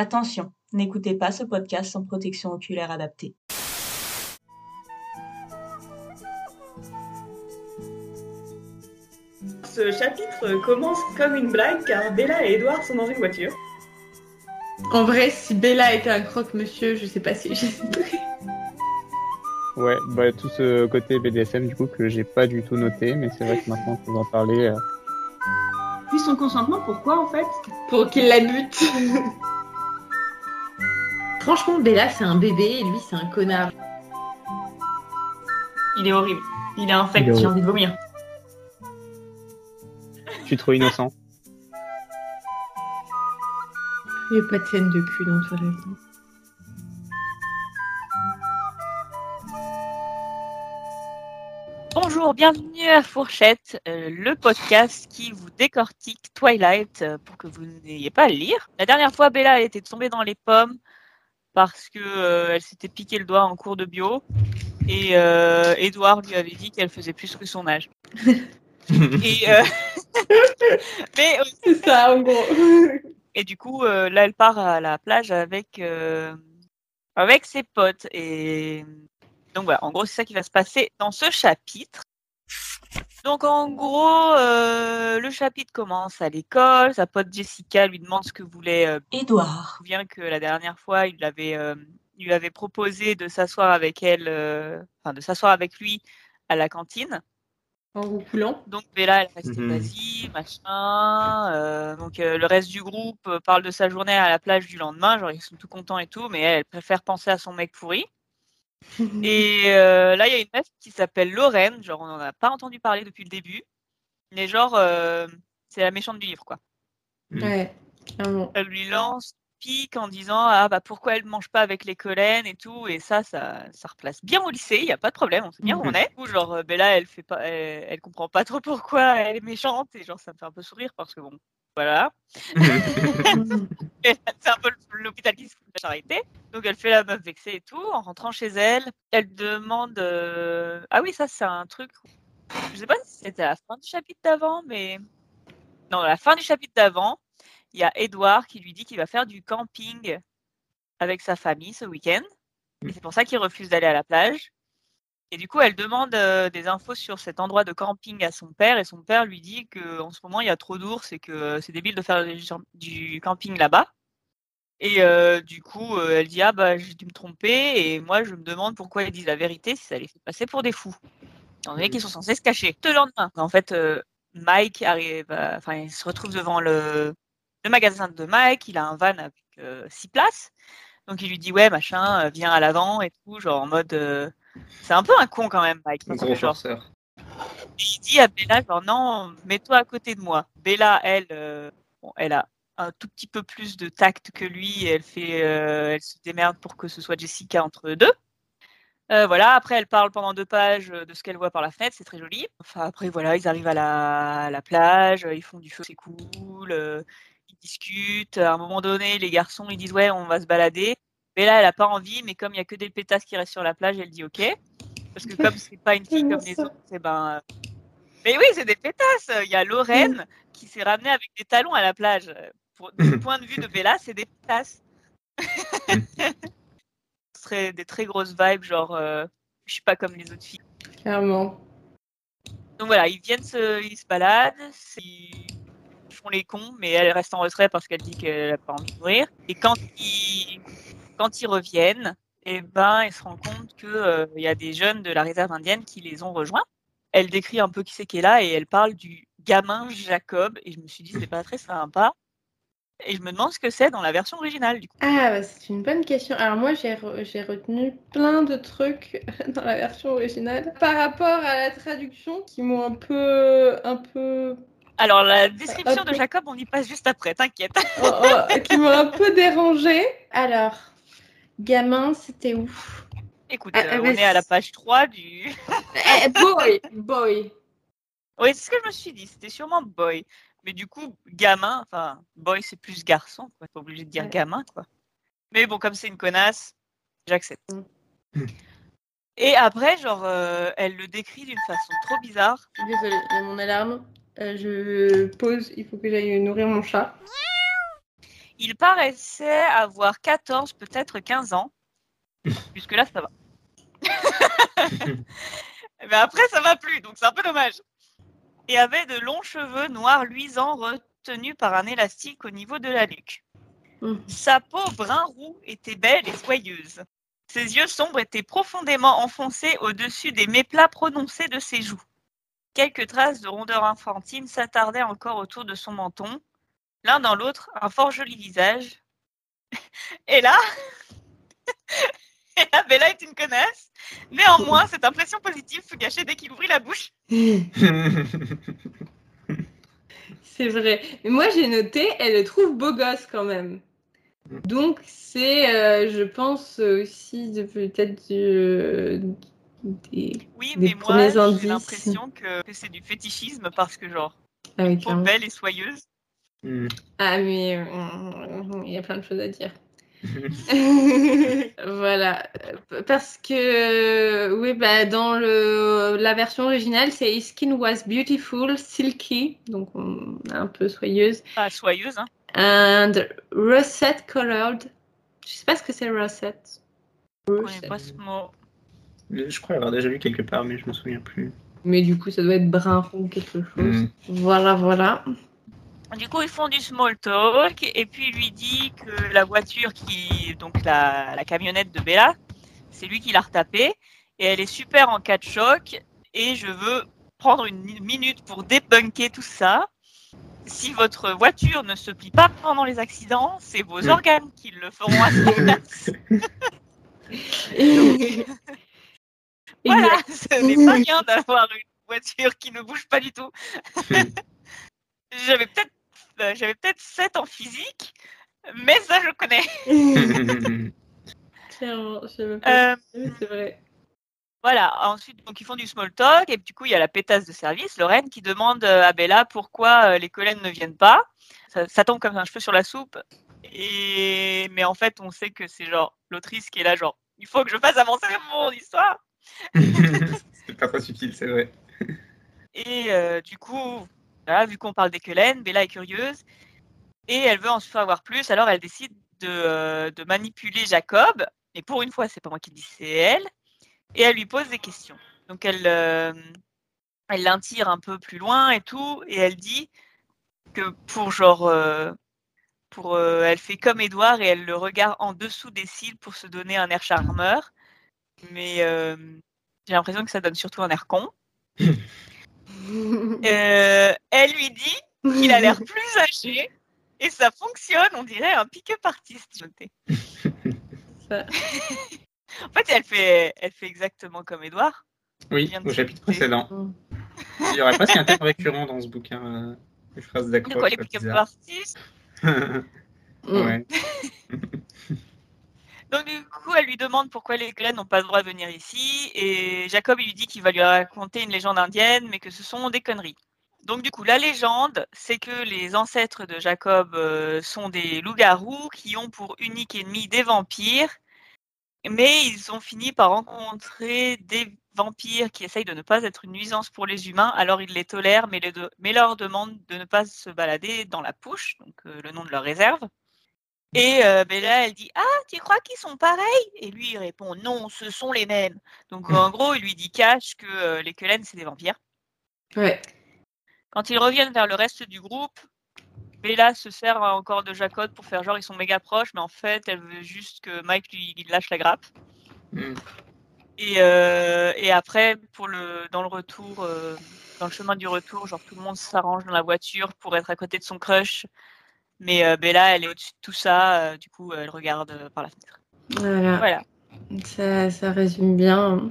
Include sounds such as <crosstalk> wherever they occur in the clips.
Attention, n'écoutez pas ce podcast sans protection oculaire adaptée. Ce chapitre commence comme une blague car Bella et Edouard sont dans une voiture. En vrai, si Bella était un croque-monsieur, je sais pas si j'hésiterais. Ouais, bah tout ce côté BDSM du coup que j'ai pas du tout noté, mais c'est vrai que maintenant que vous en parlez. euh, Puis son consentement, pourquoi en fait? Pour qu'il la bute. <laughs> Franchement, Bella, c'est un bébé et lui, c'est un connard. Il est horrible. Il est infect, j'ai envie de vomir. Je suis trop innocent. Il n'y a pas de scène de cul dans Twilight. hein. Bonjour, bienvenue à Fourchette, euh, le podcast qui vous décortique Twilight euh, pour que vous n'ayez pas à le lire. La dernière fois, Bella était tombée dans les pommes parce que euh, elle s'était piqué le doigt en cours de bio et euh, Edouard lui avait dit qu'elle faisait plus que son âge. <laughs> et, euh, <laughs> mais, euh, C'est ça, en gros. et du coup, euh, là, elle part à la plage avec euh, avec ses potes et donc voilà, en gros, c'est ça qui va se passer dans ce chapitre. Donc en gros, euh, le chapitre commence à l'école. Sa pote Jessica lui demande ce que voulait. Euh, Édouard. je me souviens que la dernière fois, il avait, euh, il lui avait proposé de s'asseoir avec elle, euh, enfin de s'asseoir avec lui à la cantine. En roucoulant. Donc Bella, elle reste Mhm. vas-y, machin. euh, donc euh, le reste du groupe euh, parle de sa journée à la plage du lendemain, genre ils sont tout contents et tout, mais elle, elle préfère penser à son mec pourri. <laughs> Et euh, là, il y a une meuf qui s'appelle Lorraine, genre on n'en a pas entendu parler depuis le début, mais genre euh, c'est la méchante du livre quoi. Ouais, clairement. Elle lui lance pique en disant ah bah pourquoi elle mange pas avec les collènes et tout? Et ça ça ça replace bien au lycée il y a pas de problème on sait bien où on est ou genre euh, Bella elle fait pas elle, elle comprend pas trop pourquoi elle est méchante et genre ça me fait un peu sourire parce que bon voilà <laughs> <laughs> c'est un peu l'hôpital qui se fout de la charité donc elle fait la meuf vexée et tout en rentrant chez elle elle demande euh, ah oui ça c'est un truc je sais pas si c'était à la fin du chapitre d'avant mais non à la fin du chapitre d'avant il y a Edouard qui lui dit qu'il va faire du camping avec sa famille ce week-end. Et c'est pour ça qu'il refuse d'aller à la plage. Et du coup, elle demande euh, des infos sur cet endroit de camping à son père. Et son père lui dit qu'en ce moment, il y a trop d'ours et que euh, c'est débile de faire du- camping là-bas. Et euh, du coup, euh, elle dit Ah, bah, j'ai dû me tromper. Et moi, je me demande pourquoi ils disent la vérité si ça les fait passer pour des fous. Étant donné qu'ils sont censés se cacher. Le lendemain, en fait, Mike arrive, enfin, il se retrouve devant le, le magasin de Mike, il a un van avec six places. Donc il lui dit ouais machin, viens à l'avant et tout, genre en mode c'est un peu un con quand même Mike. Gros genre, forceur. il dit à Bella genre non, mets-toi à côté de moi. Bella elle euh, bon, elle a un tout petit peu plus de tact que lui, elle fait euh, elle se démerde pour que ce soit Jessica entre eux deux. Euh, voilà, après elle parle pendant deux pages de ce qu'elle voit par la fenêtre, c'est très joli. Enfin après voilà, ils arrivent à la, à la plage, ils font du feu, c'est cool, ils discutent. À un moment donné, les garçons ils disent ouais on va se balader. Bella elle a pas envie, mais comme il y a que des pétasses qui restent sur la plage, elle dit ok. Parce que comme c'est pas une fille comme les autres, c'est ben. euh, Mais oui, c'est des pétasses. Il y a Lorraine qui s'est ramenée avec des talons à la plage. Pour, du point de vue de Bella, c'est des pétasses. Ce serait des très grosses vibes, genre euh, je suis pas comme les autres filles. Clairement. Donc voilà, ils viennent se, ils se baladent, ils font les cons, mais elle reste en retrait parce qu'elle dit qu'elle a pas envie de mourir. Et quand ils, quand ils reviennent, eh ben, ils se rendent compte que euh, y a des jeunes de la réserve indienne qui les ont rejoints. Elle décrit un peu qui c'est qui est là et elle parle du gamin Jacob. Et je me suis dit c'est pas très sympa. Et je me demande ce que c'est dans la version originale du coup. Ah, bah, c'est une bonne question. Alors moi, j'ai re- j'ai retenu plein de trucs <laughs> dans la version originale par rapport à la traduction qui m'ont un peu, un peu, Alors la description de Jacob, on y passe juste après, t'inquiète. oh, oh, qui m'ont un peu dérangé. Alors, gamin, c'était où? Écoute, Ah, euh, ah, on est à la page 3 du. <laughs> Eh, Boy, boy. Oui, c'est ce que je me suis dit. C'était sûrement boy. Mais du coup, gamin, enfin, boy, c'est plus garçon. Quoi. T'es obligé de dire Ouais. gamin, quoi. Mais bon, comme c'est une connasse, j'accepte. Mm. <laughs> Et après, genre, euh, elle le décrit d'une façon trop bizarre. Désolée, il y a mon alarme. Euh, je pose, il faut que j'aille nourrir mon chat. Il paraissait avoir 14, peut-être 15 ans. <laughs> Puisque là, ça va. <laughs> Mais après, ça va plus, donc c'est un peu dommage. Et avait de longs cheveux noirs luisants retenus par un élastique au niveau de la nuque. Mhm. Sa peau brun roux était belle et soyeuse. Ses yeux sombres étaient profondément enfoncés au-dessus des méplats prononcés de ses joues. Quelques traces de rondeur infantile s'attardaient encore autour de son menton. L'un dans l'autre, un fort joli visage. <laughs> Et là, <laughs> et là, Bella est une connasse. Néanmoins, cette impression positive fut gâchée dès qu'il ouvrit la bouche. <laughs> C'est vrai. Mais moi, j'ai noté, elle le trouve beau gosse quand même. Donc, c'est, euh, je pense, aussi de peut-être du- euh, des. Oui, Des mais moi, j'ai l'impression que, que c'est du fétichisme parce que, genre, Ah, oui, belle et soyeuse. Hmm. Ah, mais euh, il y a plein de choses à dire. <laughs> <laughs> voilà. Parce que, oui, bah, dans le, la version originale, c'est His skin was beautiful, silky, donc on- un peu soyeuse, Pas soyeuse, hein. and russet colored. Je sais pas ce que c'est russet. Je connais pas ce mot. Je crois l'avoir déjà lu quelque part, mais je me souviens plus. Mais du coup, ça doit être brun roux, quelque chose. Hmm. Voilà, voilà. Du coup, ils font du small talk et puis il lui dit que la voiture qui, donc la, la camionnette de Bella, c'est lui qui l'a retapée et elle est super en cas de choc et je veux prendre une minute pour débunker tout ça. Si votre voiture ne se plie pas pendant les accidents, c'est vos Mm. organes qui le feront à sa place. <laughs> Voilà, <laughs> ce n'est pas bien d'avoir une voiture qui ne bouge pas du tout. <laughs> j'avais peut-être j'avais peut-être 7 en physique, mais ça je connais. <laughs> <laughs> Clairement, je sais même pas. Euh, Oui, c'est vrai. voilà, ensuite donc ils font du small talk et du coup il y a la pétasse de service, Lorraine, qui demande euh, à Bella pourquoi euh, les collègues ne viennent pas. Ça, ça tombe comme un cheveu sur la soupe. Et mais en fait on sait que c'est genre l'autrice qui est là genre il faut que je fasse avancer mon histoire. <laughs> c'est pas très subtil, c'est vrai. Et euh, du coup, vu qu'on parle d'Ekelen, Bella est curieuse et elle veut en savoir plus. Alors elle décide de, euh, de manipuler Jacob. Et pour une fois, c'est pas moi qui le dis, c'est elle. Et elle lui pose des questions. Donc elle, euh, elle l'intire un peu plus loin et tout. Et elle dit que pour genre, euh, pour, elle fait comme Edouard et elle le regarde en dessous des cils pour se donner un air charmeur. Mais j'ai l'impression que ça donne surtout un air con. <laughs> Euh, elle lui dit qu'il a l'air plus âgé et ça fonctionne, on dirait un pick-up artiste. Ça. <laughs> En fait, elle fait, elle fait exactement comme Edouard. Oui, de au chapitre précédent. Il y aurait presque un thème récurrent dans ce bouquin. euh, les phrases De d'accroche. quoi les pick-up artistes? <laughs> Ouais. <laughs> Donc du coup, elle lui demande pourquoi les Glen n'ont pas le droit de venir ici et Jacob lui dit qu'il va lui raconter une légende indienne, mais que ce sont des conneries. Donc du coup, la légende, c'est que les ancêtres de Jacob euh, sont des loups-garous qui ont pour unique ennemi des vampires, mais ils ont fini par rencontrer des vampires qui essayent de ne pas être une nuisance pour les humains, alors ils les tolèrent, mais leur demandent de ne pas se balader dans la pouche, donc euh, le nom de leur réserve. Et euh, Bella, elle dit Ah, tu crois qu'ils sont pareils? Et lui, il répond Non, ce sont les mêmes. Donc en gros, il lui dit cache que euh, les Kellen, c'est des vampires. Ouais. Quand ils reviennent vers le reste du groupe, Bella se sert encore de Jacob pour faire genre ils sont méga proches, mais en fait, elle veut juste que Mike lui il lâche la grappe. Mm. Et, euh, et après, pour le, dans le retour, euh, dans le chemin du retour, genre tout le monde s'arrange dans la voiture pour être à côté de son crush. Mais euh, Bella, elle est au-dessus de tout ça, euh, du coup, elle regarde euh, par la fenêtre. Voilà. Voilà. Ça, ça résume bien.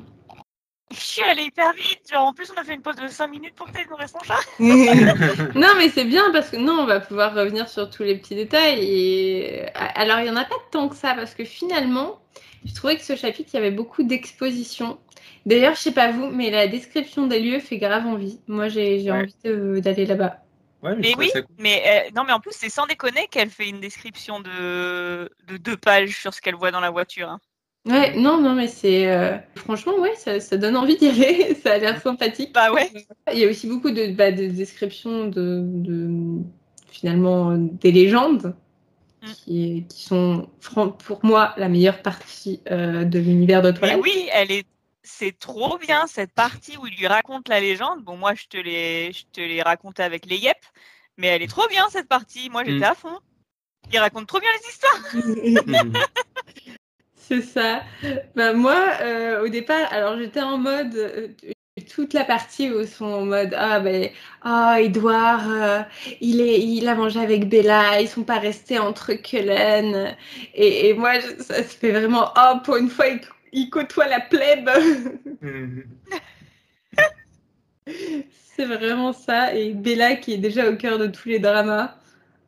Je suis allée hyper vite. Genre, en plus, on a fait une pause de 5 minutes pour que tu nous en chat. <laughs> non, mais c'est bien parce que non, on va pouvoir revenir sur tous les petits détails. Et alors, il y en a pas tant que ça parce que finalement, je trouvais que ce chapitre, il y avait beaucoup d'expositions. D'ailleurs, je sais pas vous, mais la description des lieux fait grave envie. Moi, j'ai j'ai Ouais. envie d'aller là-bas. Ouais, mais, oui, cool. mais euh, non, mais en plus, c'est sans déconner qu'elle fait une description de, de deux pages sur ce qu'elle voit dans la voiture. hein. Ouais, non, non, mais c'est euh, franchement, ouais, ça, ça donne envie d'y aller. <laughs> ça a l'air sympathique. Bah ouais. Il y a aussi beaucoup de, bah, de descriptions de, de finalement des légendes. qui, qui sont pour moi la meilleure partie euh, de l'univers de Mais Twilight. oui, elle est. C'est trop bien cette partie où il lui raconte la légende. Bon, moi, je te l'ai, je te l'ai raconté avec les yep, mais elle est trop bien cette partie. Moi, j'étais Mm. à fond. Il raconte trop bien les histoires. <laughs> C'est ça. Bah, moi, euh, au départ, alors j'étais en mode. euh, toute la partie où ils sont en mode Ah, ben, ah, Edouard, euh, il, est, il a mangé avec Bella, ils sont pas restés entre Cullen. Et, et moi, je- ça se fait vraiment Oh, pour une fois, il côtoie la plèbe. <laughs> C'est vraiment ça. Et Bella qui est déjà au cœur de tous les dramas.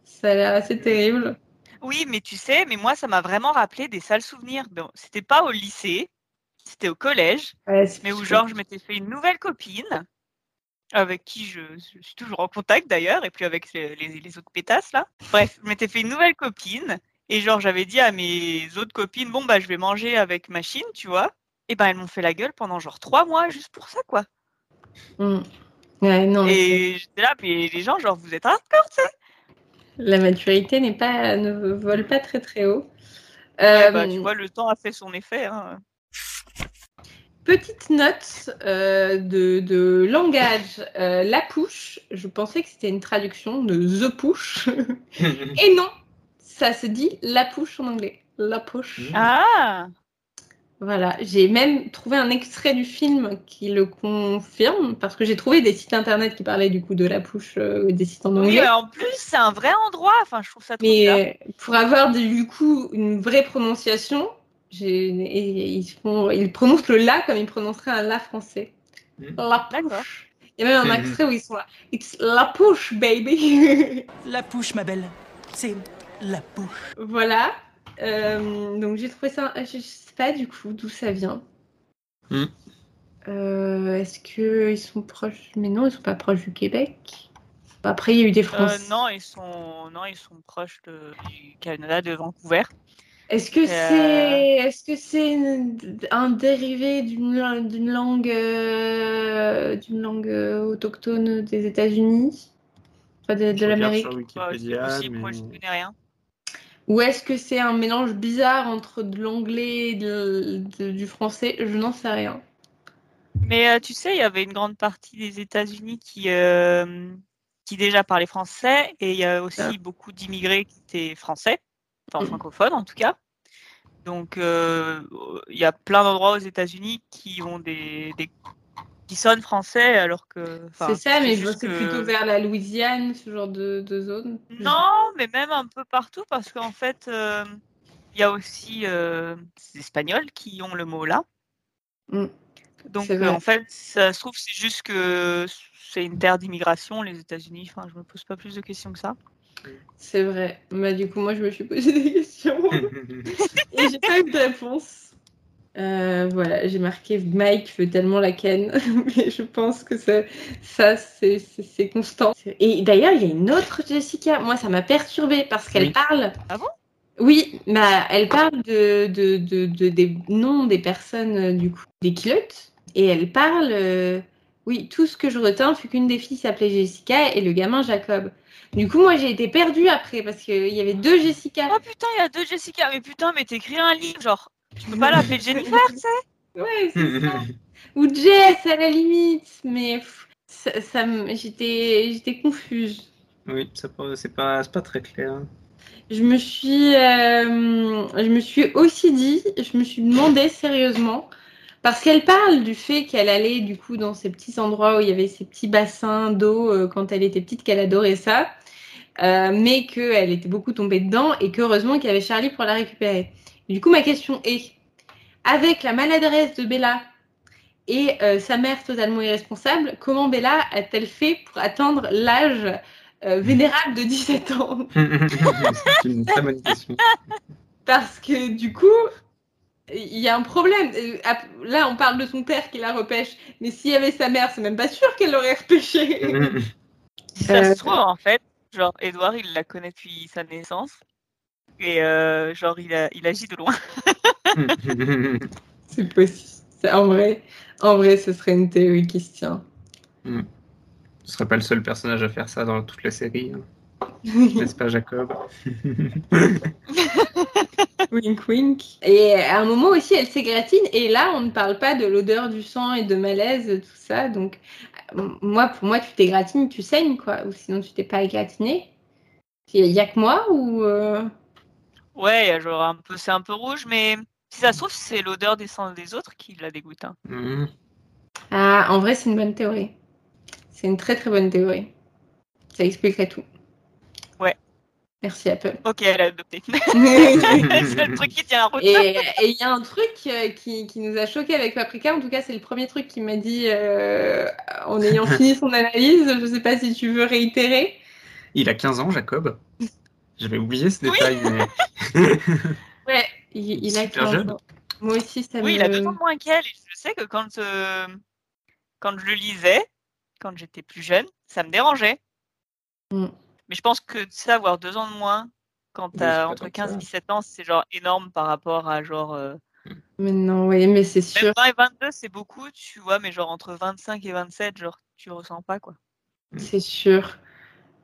Ça a l'air assez terrible. Oui, mais tu sais, mais moi, ça m'a vraiment rappelé des sales souvenirs. Bon, c'était pas au lycée, c'était au collège, Ouais, mais où genre je m'étais fait une nouvelle copine avec qui je, je suis toujours en contact d'ailleurs, et puis avec les, les- les autres pétasses là. Bref, je m'étais fait une nouvelle copine et genre j'avais dit à mes autres copines bon bah je vais manger avec machine, tu vois. Et ben elles m'ont fait la gueule pendant genre trois mois juste pour ça quoi. Mm. Ouais, non, Et j'étais là, mais les gens genre vous êtes hardcore, tu sais. la maturité n'est pas, ne vole pas très très haut. Ouais, Euh, bah, tu vois, le temps a fait son effet. Hein. Petite note euh, de, de langage, euh, la push, je pensais que c'était une traduction de the push, <laughs> et non, ça se dit la push en anglais, la push. Ah Voilà, j'ai même trouvé un extrait du film qui le confirme, parce que j'ai trouvé des sites internet qui parlaient du coup de la push, euh, des sites en Oui, anglais. mais en plus, c'est un vrai endroit. Enfin, je trouve ça trop bien. Mais euh, pour avoir du coup une vraie prononciation, ils, font, ils prononcent le la comme ils prononceraient un la français. Mm. La push. Il y a même un extrait où ils sont là. It's la push, baby. <laughs> La push, ma belle. C'est la push. voilà. Euh, donc j'ai trouvé ça. Je sais pas du coup d'où ça vient. Mm. Euh, Est-ce que ils sont proches? Mais non, ils sont pas proches du Québec. Après, il y a eu des Euh, Français. non, ils sont, non, ils sont proches de- du Canada, de Vancouver. Est-ce que Euh, c'est est-ce que c'est une- un dérivé d'une d'une langue euh, d'une langue autochtone des États-Unis, enfin de, de Je regarde l'Amérique, sur Ouais, possible, moi, mais- je connais rien. Ou est-ce que c'est un mélange bizarre entre de l'anglais et de- de- du français? Je n'en sais rien. Mais euh, tu sais, il y avait une grande partie des États-Unis qui, euh, qui déjà parlaient français, et il y a aussi Ah. beaucoup d'immigrés qui étaient français, enfin Mhm. francophones en tout cas. Donc, euh, il y a plein d'endroits aux États-Unis qui ont des, des qui sonnent français, alors que. c'est ça, mais juste c'est que- plutôt vers la Louisiane, ce genre de, de zone. Non, mais même un peu partout, parce qu'en fait, euh, il y a aussi euh, les Espagnols qui ont le mot là. Mm. Donc, C'est euh, en fait, ça se trouve, c'est juste que c'est une terre d'immigration, les États-Unis. Enfin, je me pose pas plus de questions que ça. C'est vrai. Bah, du coup, moi, je me suis posé des questions. <laughs> Et j'ai pas eu de réponse. Euh, voilà, j'ai marqué Mike veut tellement la ken, <laughs> mais je pense que ça, ça c'est c'est- c'est constant. Et d'ailleurs, il y a une autre Jessica. Moi, ça m'a perturbée parce qu'elle Oui. parle. Ah bon? Oui, bah, elle parle de, de, de, de- des noms des personnes euh, du coup des kilotes et elle parle. euh, oui, tout ce que je retiens, fut qu'une des filles s'appelait Jessica et le gamin Jacob. Du coup, moi, j'ai été perdue après parce qu'il y avait deux Jessica. Oh putain, il y a deux Jessica. Mais putain, mais t'écris un livre, genre. Tu peux pas l'appeler Jennifer, tu sais? Ouais, c'est <laughs> ça. Ou Jess à la limite, mais pff, ça, ça j'étais, j'étais confuse. oui, c'est pas, c'est pas très clair. Je me suis, euh, je me suis aussi dit, je me suis demandé sérieusement, parce qu'elle parle du fait qu'elle allait du coup dans ces petits endroits où il y avait ces petits bassins d'eau euh, quand elle était petite, qu'elle adorait ça, euh, mais qu'elle était beaucoup tombée dedans et qu'heureusement qu'il y avait Charlie pour la récupérer. Du coup, ma question est, avec la maladresse de Bella et euh, sa mère totalement irresponsable, comment Bella a-t-elle fait pour atteindre l'âge euh, vénérable de 17 ans? <laughs> C'est une très bonne question. Parce que du coup, il y a un problème. Euh, Là, on parle de son père qui la repêche, mais s'il y avait sa mère, c'est même pas sûr qu'elle l'aurait repêché. Si ça se trouve, en fait, genre, Edouard, il la connaît depuis sa naissance. Et euh, genre, il, a, il agit de loin. <laughs> c'est possible. En vrai, en vrai, ce serait une théorie qui se tient. Ce serait pas le seul personnage à faire ça dans toute la série. hein. <laughs> N'est-ce pas, Jacob? <laughs> Wink wink. Et à un moment aussi, elle s'égratine. Et là, on ne parle pas de l'odeur du sang et de malaise, tout ça. Donc, moi, pour moi, tu t'égratines, tu saignes, quoi. Ou sinon, tu t'es pas égratiné. Il y a que moi ou. euh, Ouais, genre un peu, c'est un peu rouge, mais si ça se trouve, c'est l'odeur des sangs des autres qui la dégoûte. hein. Mhm. Ah, en vrai, c'est une bonne théorie. C'est une très très bonne théorie. Ça expliquerait tout. Ouais. Merci Apple. Ok, elle a adopté. et <laughs> c'est le <laughs> truc qui tient la route. et il y a un truc euh, qui, qui nous a choqué avec Paprika. En tout cas, c'est le premier truc qu'il m'a dit euh, en ayant <laughs> fini son analyse. Je sais pas si tu veux réitérer. Il a 15 ans, Jacob. J'avais oublié ce Oui. détail, mais <laughs> Ouais, il, il a Super 15 jeune. ans. Moi aussi, ça Oui, me. il a deux ans de moins qu'elle. Et je sais que quand, euh, quand je le lisais, quand j'étais plus jeune, ça me dérangeait. Mm. Mais je pense que ça, avoir deux ans de moins, quand Oui, t'as pas entre tant que 15 ça. et 17 ans, c'est genre énorme par rapport à genre. euh, Mais non, oui, mais c'est sûr. Même 20 et 22, c'est beaucoup, tu vois, mais genre entre 25 et 27, genre, tu ressens pas, quoi. C'est sûr,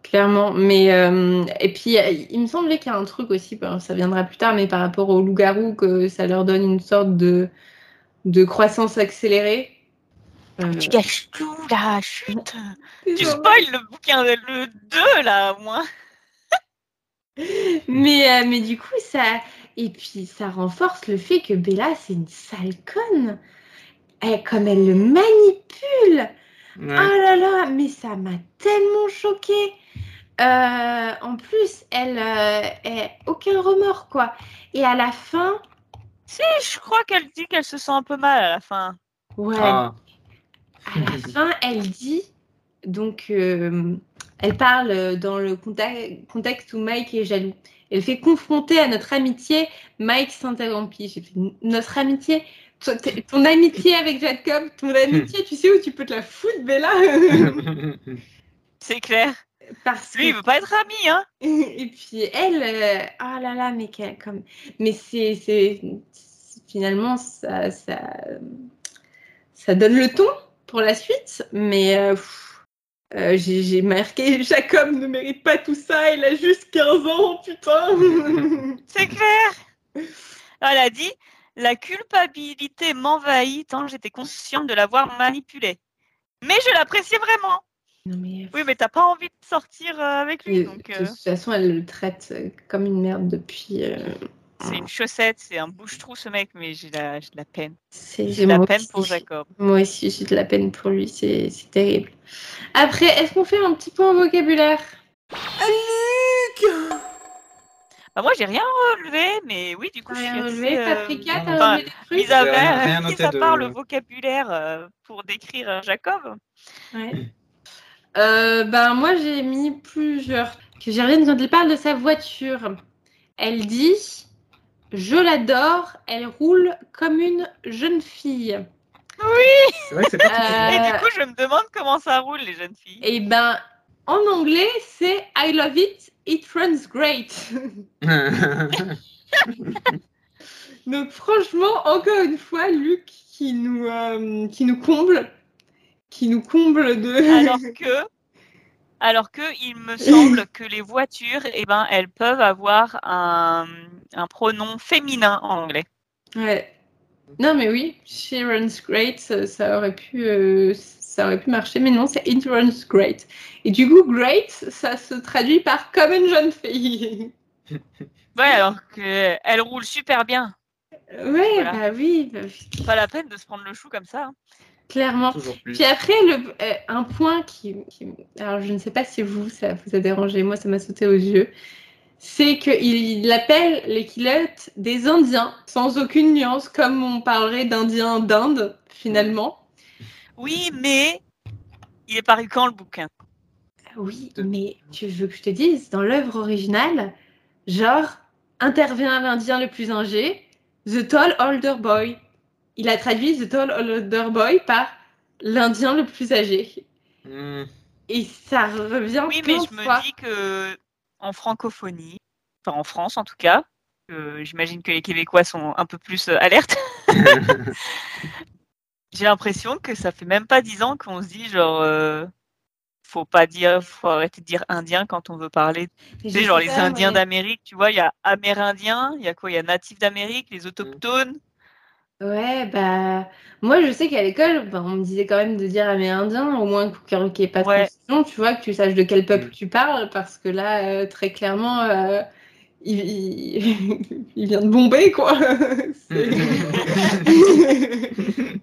clairement. Mais euh, et puis euh, il me semblait qu'il y a un truc aussi, ça viendra plus tard, mais par rapport aux loups-garous, que ça leur donne une sorte de, de croissance accélérée. Euh, Tu gâches tout, là, chut Tu spoil le bouquin, le 2, là, au moins <laughs> mais, euh, mais du coup, ça. Et puis ça renforce le fait que Bella, c'est une sale conne. Elle, comme elle le manipule. ouais. Ah là là, mais ça m'a tellement choquée. Euh, en plus, elle, euh, elle- aucun remords quoi. Et à la fin, Si, je crois qu'elle dit qu'elle se sent un peu mal à la fin. ouais, Ah, à la fin, elle dit donc, euh, elle parle dans le contact- contexte où Mike est jaloux. Elle fait confronter à notre amitié, Mike s'interrompit. J'ai fait notre amitié? Ton amitié avec Jacob, ton amitié, tu sais où tu peux te la foutre, Bella <laughs> <laughs> C'est clair. Parce Lui, il veut pas être ami, hein <laughs> Et puis elle, euh, oh là là, mais quelle- comme, mais c'est, finalement ça, ça, ça donne le ton pour la suite. Mais euh, euh, j'ai, marqué <laughs> Jacob ne mérite pas tout ça, il a juste 15 ans, putain. <laughs> C'est clair. Elle a dit La culpabilité m'envahit tant j'étais consciente de l'avoir manipulé. Mais je l'appréciais vraiment. Non mais, Oui, mais t'as pas envie de sortir euh, avec lui, donc de euh, toute façon elle le traite euh, comme une merde depuis. euh, c'est une chaussette, c'est un bouche-trou ce mec, mais j'ai la, j'ai de la peine. c'est, J'ai de la peine aussi. pour Jacob. Moi aussi j'ai de la peine pour lui, c'est, c'est terrible. Après, est-ce qu'on fait un petit point vocabulaire? Bah, moi, j'ai rien relevé, mais oui, du coup, T'as je suis rien assez, relevé, euh, Paprika, non, t'as enfin, relevé des trucs? Mis à part, rien mis noté à part de- le vocabulaire euh, pour décrire euh, Jacob. Ouais. Euh, ben moi j'ai mis plusieurs. Que Géraldine quand elle parle de sa voiture, elle dit je l'adore, elle roule comme une jeune fille. c'est vrai que Euh, Et du coup, je me demande comment ça roule, les jeunes filles. Et ben en anglais c'est I love it, it runs great. <laughs> Donc franchement encore une fois Luc qui nous euh, qui nous comble, qui nous comble de. Alors <laughs> que, alors que, il me semble <laughs> que les voitures, eh ben, elles peuvent avoir un, un pronom féminin en anglais. Ouais. Non, mais oui, She Runs Great, ça, ça aurait pu, euh, ça aurait pu marcher, mais non, c'est It Runs Great. Et du coup, Great, ça se traduit par comme une jeune fille. <laughs> Ouais, alors que elle roule super bien. ouais, Voilà. bah oui, bah, Pas la peine de se prendre le chou comme ça. hein. Clairement. Puis après, le, euh, un point qui, qui- Alors, je ne sais pas si vous, ça vous a dérangé, moi, ça m'a sauté aux yeux. C'est qu'il appelle les kilotes des Indiens, sans aucune nuance, comme on parlerait d'Indiens d'Inde, finalement. Oui, mais il est paru quand le bouquin? Oui, mais tu veux que je te dise, dans l'œuvre originale, genre, intervient l'Indien le plus âgé, The Tall Older Boy. Il a traduit The Tall Older Boy par l'Indien le plus âgé. Hmm. Et ça revient Oui, mais je me dis que en francophonie, enfin en France en tout cas, euh, j'imagine que les Québécois sont un peu plus euh, alertes. <laughs> <laughs> J'ai l'impression que ça fait même pas dix ans qu'on se dit genre, euh, faut pas dire, faut arrêter de dire indien quand on veut parler. Tu sais, genre les Indiens ouais. d'Amérique, tu vois, il y a Amérindiens, il y a quoi Il y a natifs d'Amérique, les autochtones. Ouais, bah, moi je sais qu'à l'école, bah, on me disait quand même de dire amérindien, au moins qu'il n'y ait pas de Ouais. confusion, tu vois, que tu saches de quel peuple Mm. tu parles, parce que là, euh, très clairement, euh, il, il- <laughs> il vient de bomber, quoi. <laughs> C'est <laughs>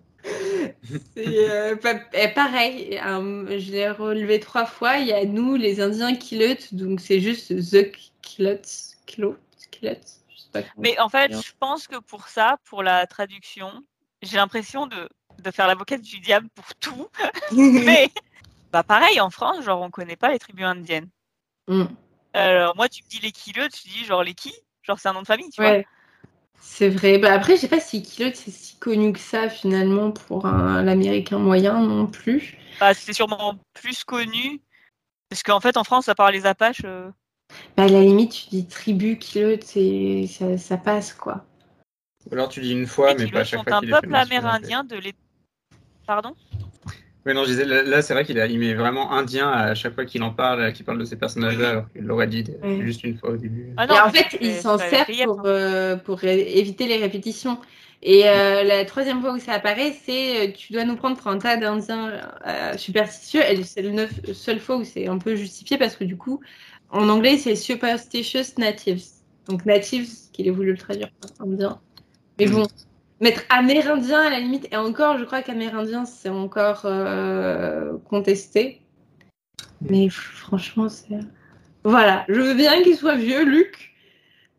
C'est, euh, pa- eh, pareil, je l'ai relevé trois fois, il y a nous, les Indiens Kilots, donc c'est juste The Kilots, Kilots, Kilots, Mais en fait, je pense que pour ça, pour la traduction, j'ai l'impression de, de faire l'avocate du diable pour tout. <laughs> Mais bah pareil, en France, genre on connaît pas les tribus indiennes. Mm. Alors moi, tu me dis les kilos, tu dis genre les qui? Genre c'est un nom de famille, tu vois c'est vrai. Bah après, je sais pas si Kilot c'est si connu que ça finalement pour un- l'américain moyen non plus. Bah, c'est sûrement plus connu. Parce qu'en fait, en France, à part les Apaches, euh, Bah à la limite, tu dis tribu Kilot, c'est ça, ça passe quoi. Ou alors tu dis une fois, les mais pas à chaque fois un qu'il est fait peuple amérindien de l'État. Pardon? Oui, non, je disais, là, c'est vrai qu'il a- il met vraiment indien à chaque fois qu'il en parle, qu'il parle de ces personnages-là, alors qu'il l'aurait dit Ouais. juste une fois au début. Ah Et en mais fait, c'est- il c'est s'en sert pour, euh, pour éviter les répétitions. Et euh, la troisième fois où ça apparaît, c'est euh, tu dois nous prendre pour un tas d'Indiens euh, superstitieux. Et c'est la seule fois où c'est un peu justifié parce que du coup, en anglais, c'est superstitious natives. Donc natives, qu'il ait voulu le traduire indien. Mais bon, mettre amérindien à la limite, et encore, je crois qu'amérindien, c'est encore euh, contesté. Mais franchement, c'est. Voilà, je veux bien qu'il soit vieux, Luc,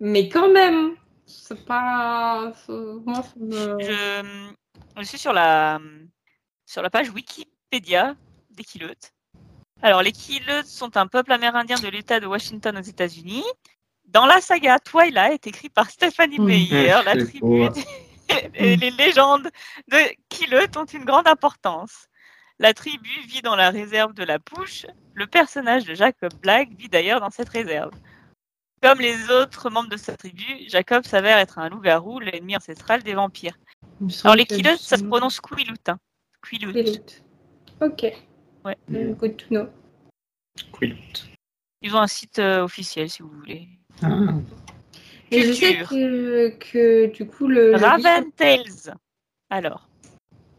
mais quand même, c'est pas. Moi, Je, je suis sur la, sur la page Wikipédia des Kilotes. Alors, les Kilotes sont un peuple amérindien de l'État de Washington aux États-Unis. Dans la saga Twilight, écrite par Stephanie. Meyer, la <laughs> tribu beau. et les légendes de Kilotes ont une grande importance. La tribu vit dans la réserve de la Pouche. Le personnage de Jacob Black vit d'ailleurs dans cette réserve. Comme les autres membres de sa tribu, Jacob s'avère être un loup-garou, l'ennemi ancestral des vampires. Alors les Kilotes, ça se prononce Quilut. Hein. Ok. Ouais. Euh, Good to know. Ils ont un site euh, officiel si vous voulez. Ah. Et je sais que, que du coup, le. le Raven Tales. Alors.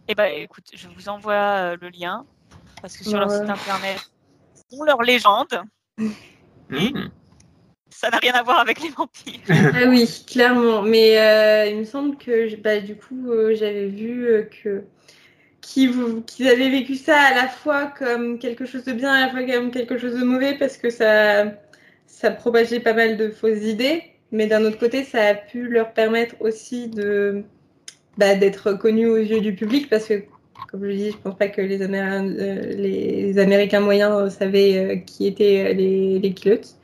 Eh ben écoute, je vous envoie euh, le lien. Parce que sur leur site internet, ils ont leur légende. Hmm. Ça n'a rien à voir avec les vampires. <laughs> Ah oui, clairement. Mais euh, il me semble que bah, du coup, euh, j'avais vu euh, que qu'ils vous- avaient vécu ça à la fois comme quelque chose de bien, à la fois comme quelque chose de mauvais, parce que ça, ça propageait pas mal de fausses idées. Mais d'un autre côté, ça a pu leur permettre aussi de bah, d'être connus aux yeux du public, parce que, comme je dis, je pense pas que les, Amérin- euh, les Américains moyens savaient euh, qui étaient euh, les, les Kilotes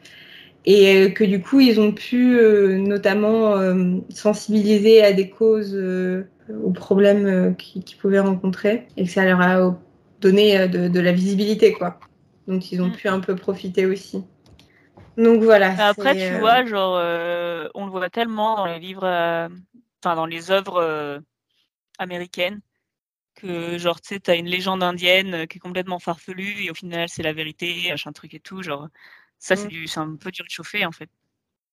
et euh, que du coup ils ont pu notamment sensibiliser à des causes aux problèmes euh, qu'ils pouvaient rencontrer et que ça leur a euh, donné euh, de, de la visibilité quoi donc ils ont Mm. pu un peu profiter aussi donc voilà Après, c'est, tu euh, vois, genre, euh, on le voit tellement dans les livres, euh, enfin, dans les œuvres euh, américaines, que, genre, tu sais, t'as une légende indienne euh, qui est complètement farfelue et au final, c'est la vérité, machin truc et tout. Genre, ça, c'est Mm. du- c'est un peu dur de chauffer, en fait.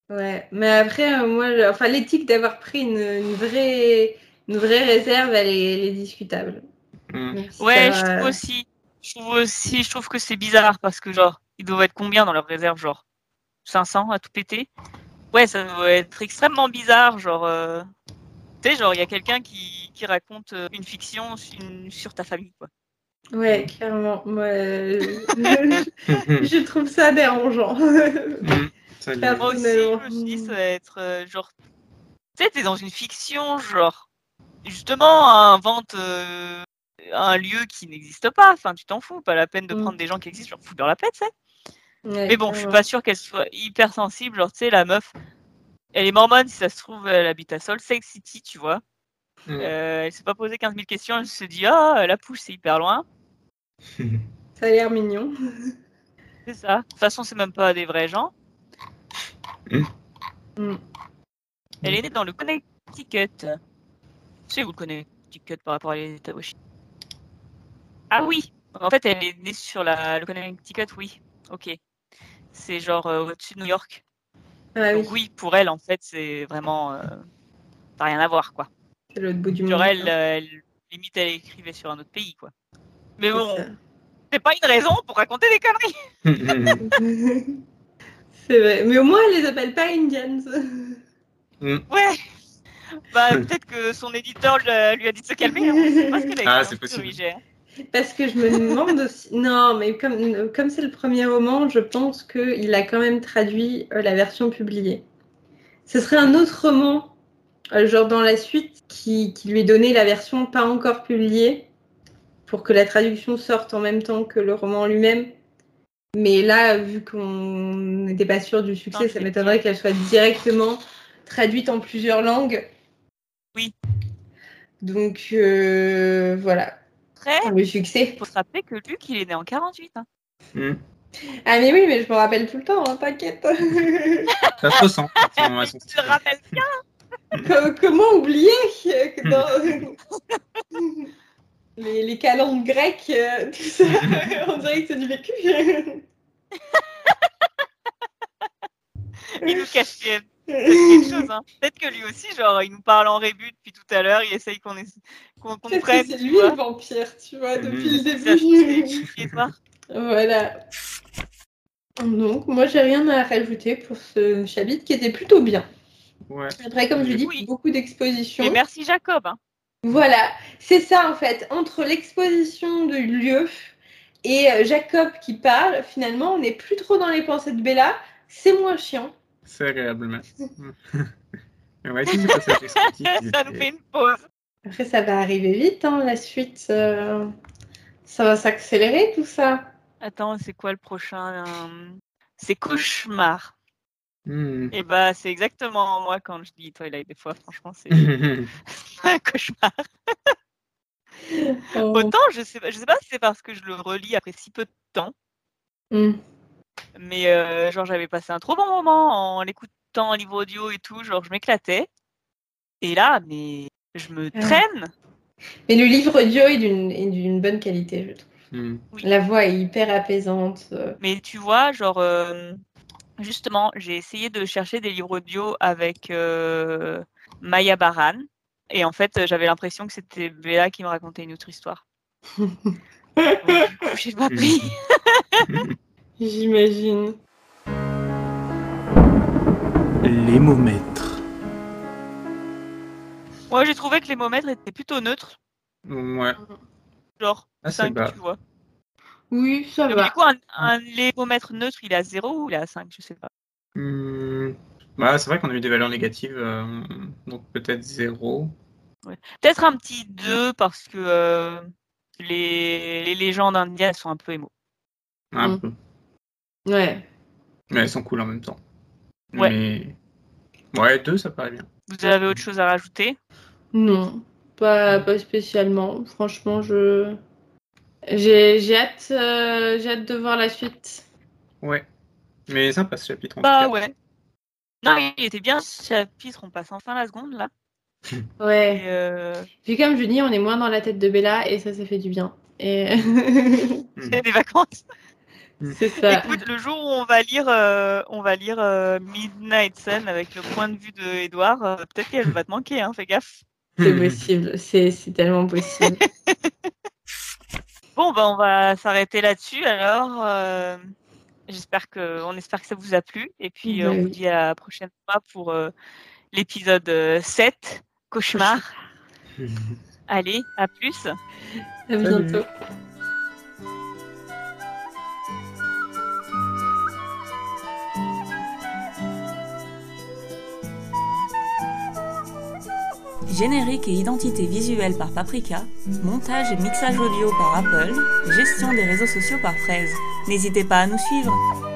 ouais mais après euh, moi enfin l'éthique d'avoir pris une, une vraie une vraie réserve elle est, elle est discutable. Donc, si Ouais, ça je trouve aussi. Je trouve aussi, je trouve que c'est bizarre parce que, genre, ils doivent être combien dans leur réserve Genre, 500 à tout péter? Ouais, ça doit être extrêmement bizarre. Genre, euh, tu sais, genre, il y a quelqu'un qui, qui raconte euh, une fiction une- sur ta famille, quoi. ouais clairement moi, euh, je, <laughs> je trouve ça dérangeant Hmm. Ça Moi aussi, Personnellement. je me suis dit, ça va être euh, genre. Tu sais, t'es dans une fiction, genre. Justement, invente euh, un lieu qui n'existe pas. Enfin, tu t'en fous. Pas la peine de Mm. prendre des gens qui existent, genre, foutre dans la paix, tu sais. Ouais, Mais bon, je suis pas sûre qu'elle soit hyper sensible. Genre, tu sais, la meuf, elle est mormone, si ça se trouve, elle habite à Salt Lake City, tu vois. Hmm. Euh, elle s'est pas posé 15 000 questions, elle se dit, ah, la pouche, c'est hyper loin. <laughs> Ça a l'air mignon. C'est ça. De toute façon, c'est même pas des vrais gens. Mm. Elle est née dans le Connecticut. C'est où le Connecticut par rapport à l'État de Washington Ah oui, En fait, elle est née sur la, le Connecticut, oui. Ok. C'est genre euh, au-dessus de New York. Ah oui, Donc oui, pour elle, en fait, c'est vraiment... Euh, ça n'a rien à voir, quoi. c'est l'autre bout du monde. Genre, elle, quoi. euh, elle- limite, elle écrivait sur un autre pays, quoi. Mais bon, c'est pas une raison pour raconter des conneries. <laughs> <laughs> C'est vrai. Mais au moins, elle les appelle pas Indians. Ouais. Bah, peut-être que son éditeur lui a dit de se calmer. Hein. Je sais pas ce qu'elle a Ah, c'est dans possible. Parce que je me demande aussi. Non, mais comme comme c'est le premier roman, je pense qu'il a quand même traduit euh, la version publiée. Ce serait un autre roman, euh, genre dans la suite, qui, qui lui donnait la version pas encore publiée, pour que la traduction sorte en même temps que le roman lui-même. Mais là, vu qu'on n'était pas sûr du succès, Non, ça m'étonnerait qu'elle soit directement traduite en plusieurs langues. Donc euh, voilà, Après, le succès. il faut se rappeler que Luc, il est né en 48. Hein. Hmm. Ah mais oui, mais je me rappelle tout le temps, hein, t'inquiète. <laughs> Ça se sont- Tu te rappelles bien Co- Comment oublier que dans <laughs> les, les calendes grecques, euh, tout ça, <laughs> on dirait que c'est du vécu. Il nous cache quelque quelque chose. Hein. Peut-être que lui aussi, genre, il nous parle en rébut depuis tout à l'heure. Il essaye qu'on essa- qu'on Peut-être comprenne. c'est lui vois. le vampire, tu vois, depuis le Ça, je début. sais, Edouard. voilà. Donc, moi, j'ai rien à rajouter pour ce chapitre qui était plutôt bien. Ouais. Après, comme je dis, Oui. beaucoup d'expositions. Et merci Jacob. Hein. Voilà, c'est ça en fait. Entre l'exposition du lieu et euh, Jacob qui parle, finalement, on n'est plus trop dans les pensées de Bella. C'est moins chiant. C'est agréable, mais. <laughs> Mais ouais, tous ces passages descriptifs, ils Ça nous <laughs> fait une pause. Après, ça va arriver vite, hein, la suite. euh, Ça va s'accélérer tout ça. Attends, c'est quoi le prochain euh, C'est Cauchemar. Hmm. Et bah, c'est exactement moi quand je dis Twilight des fois. Franchement, c'est un <laughs> cauchemar. Oh. Autant, je sais, pas- je sais pas si c'est parce que je le relis après si peu de temps, Hmm. Mais euh, genre j'avais passé un trop bon moment en l'écoutant en livre audio et tout, genre je m'éclatais. Et là, mais je me traîne. Mais le livre audio est d'une bonne qualité, je trouve. Hmm. La voix est hyper apaisante. euh. Mais tu vois, genre euh, justement, j'ai essayé de chercher des livres audio avec euh, Maya Baran. Et en fait, j'avais l'impression que c'était Béa qui me racontait une autre histoire. <laughs> Donc, du coup, j'ai pas pris. <laughs> J'imagine. Maîtres. Moi, j'ai trouvé que les momètres étaient plutôt neutres. Ouais. Genre Ah, c'est 5, bas. tu vois. Oui, ça Mais va. du coup, un, un lévomètre neutre, il est à 0 ou il est à 5 Je sais pas. Hmm. Bah, c'est vrai qu'on a eu des valeurs négatives, euh, donc peut-être zéro. Peut-être un petit 2 parce que euh, les, les légendes indiennes sont un peu émo. Un Hmm. peu. Ouais. Mais elles sont cool en même temps. Ouais. Mais... Ouais, deux, ça paraît bien. Vous avez autre chose à rajouter? Non, pas, pas spécialement. Franchement, je j'ai j'ai hâte, euh, j'ai hâte de voir la suite. Ouais. Mais sympa ce chapitre en Bah tout cas. ouais. Non, il était bien ce chapitre, on passe enfin la seconde là. <laughs> Ouais. Et, euh, Puis comme je dis, on est moins dans la tête de Bella et ça, ça fait du bien. Et <laughs> <laughs> c'est des vacances. C'est ça. Écoute, le jour où on va lire, euh, on va lire euh, Midnight Sun avec le point de vue de Edouard, euh, peut-être qu'elle va te manquer, hein, fais gaffe. C'est possible. C'est c'est tellement possible. <laughs> Bon, bah, on va s'arrêter là-dessus. Alors, euh, j'espère que, on espère que ça vous a plu. Et puis, euh, on vous dit à la prochaine fois pour euh, l'épisode euh, 7, Cauchemar. Allez, à plus. À bientôt. Générique et identité visuelle par Paprika, montage et mixage audio par Apple, gestion des réseaux sociaux par Fraise. N'hésitez pas à nous suivre.